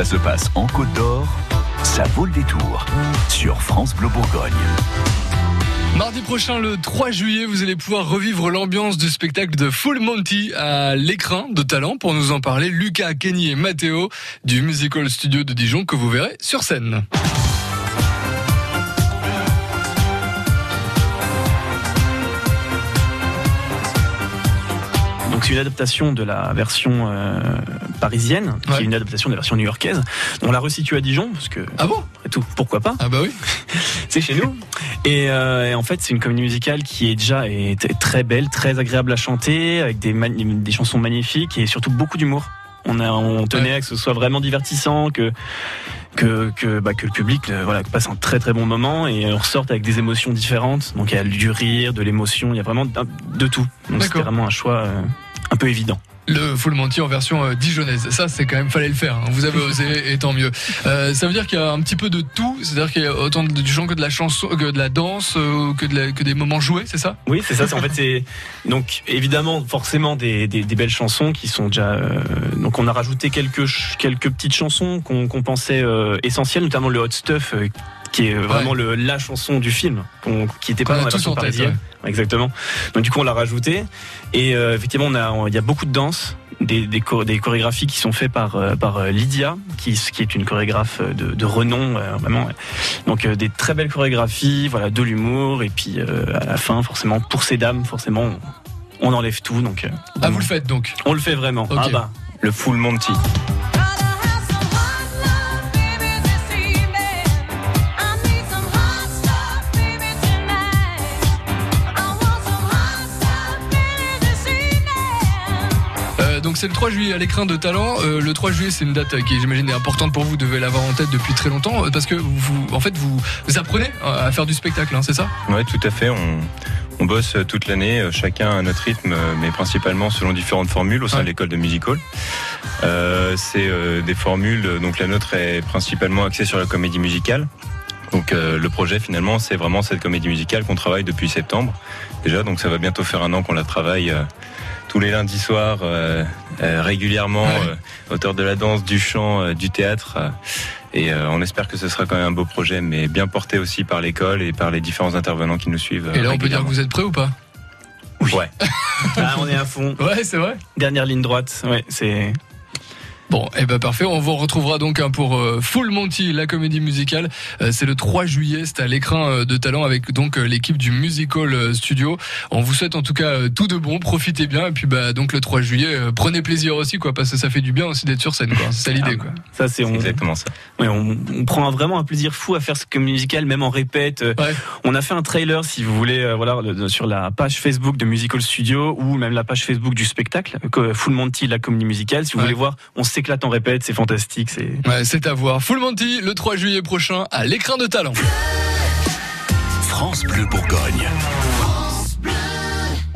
Ça se passe en Côte d'Or, ça vaut le détour sur France Bleu Bourgogne. Mardi prochain, le 3 juillet, vous allez pouvoir revivre l'ambiance du spectacle de Full Monty à l'écran de talent. Pour nous en parler, Lucas, Kenny et Matteo du Musical Studio de Dijon que vous verrez sur scène. Donc c'est une adaptation de la version euh, parisienne, qui est une adaptation de la version new-yorkaise. On l'a resitue à Dijon, parce que, Ah bon? après tout, pourquoi pas? Ah bah oui. C'est chez nous. Et, euh, et en fait, c'est une comédie musicale qui est déjà est, est très belle, très agréable à chanter, avec des, chansons magnifiques et surtout beaucoup d'humour. On, a, on tenait Ouais. à que ce soit vraiment divertissant, que que que, bah, que le public euh, voilà passe un très très bon moment et ressorte avec des émotions différentes. Donc il y a du rire, de l'émotion, il y a vraiment de tout. Donc c'était vraiment un choix euh, un peu évident. Le Full Monty en version euh, dijonnaise. Ça, c'est quand même, fallait le faire. hein. Vous avez osé, et tant mieux. Euh, ça veut dire qu'il y a un petit peu de tout. C'est-à-dire qu'il y a autant de- du chant que de la chanson, que de la danse, euh, que, de la- que des moments joués, c'est ça? Oui, c'est ça. c'est- En fait, c'est donc évidemment forcément des, des, des belles chansons qui sont déjà. euh, donc, on a rajouté quelques quelques petites chansons qu'on qu'on pensait euh, essentielles, notamment le Hot Stuff, euh, qui est vraiment le, la chanson du film, qui était pas dans la version parisienne. Exactement. Donc du coup, on l'a rajouté et euh, effectivement, on a il y a beaucoup de danse. Des, des, chor- des chorégraphies qui sont faites par, euh, par euh, Lydia, qui, qui est une chorégraphe de, de renom, euh, vraiment. Donc des très belles chorégraphies, voilà, de l'humour, et puis à la fin, forcément, pour ces dames, forcément, on, on enlève tout. Donc, Ah, vous le faites donc. on le fait vraiment. Ah bah, Le Full Monty. Donc c'est le 3 juillet à l'écran de talent. Euh, le 3 juillet, c'est une date euh, qui, j'imagine, est importante pour vous. Vous devez l'avoir en tête depuis très longtemps euh, parce que vous, en fait, vous, vous apprenez à faire du spectacle, hein, c'est ça? Ouais, tout à fait. On, on bosse toute l'année, chacun à notre rythme, mais principalement selon différentes formules au sein Ouais. de l'école de music hall. Euh, c'est euh, des formules, donc la nôtre est principalement axée sur la comédie musicale. Donc euh, le projet finalement, c'est vraiment cette comédie musicale qu'on travaille depuis septembre déjà. Donc ça va bientôt faire un an qu'on la travaille tous les lundis soirs euh, euh, régulièrement, Ouais. euh, auteur de la danse, du chant, euh, du théâtre. euh, et euh, on espère que ce sera quand même un beau projet, mais bien porté aussi par l'école et par les différents intervenants qui nous suivent. Et là, on peut dire que vous êtes prêt ou pas Ouais. ah, on est à fond. Ouais, c'est vrai. Dernière ligne droite. Ouais, c'est. Bon, et ben parfait. On vous retrouvera donc hein, pour euh, Full Monty, la comédie musicale. Euh, c'est le 3 juillet. C'est à l'écran euh, de talent avec donc l'équipe du Musical Studio. On vous souhaite en tout cas tout de bon. Profitez bien. Et puis bah donc le 3 juillet, prenez plaisir aussi quoi, parce que ça fait du bien aussi d'être sur scène quoi. C'est ça l'idée quoi. Ça, c'est on, exactement ça. ouais, on, on prend vraiment un plaisir fou à faire ce comédie musical, même en répète. Ouais. On a fait un trailer, si vous voulez, euh, voilà, le- sur la page Facebook de Musical Studio ou même la page Facebook du spectacle, Full Monty, la comédie musicale. Si vous Ouais. voulez voir, on s'éclate en répète, c'est fantastique. C'est Ouais, c'est à voir. Full Monty le 3 juillet prochain à l'écran de talent. France Bleu Bourgogne.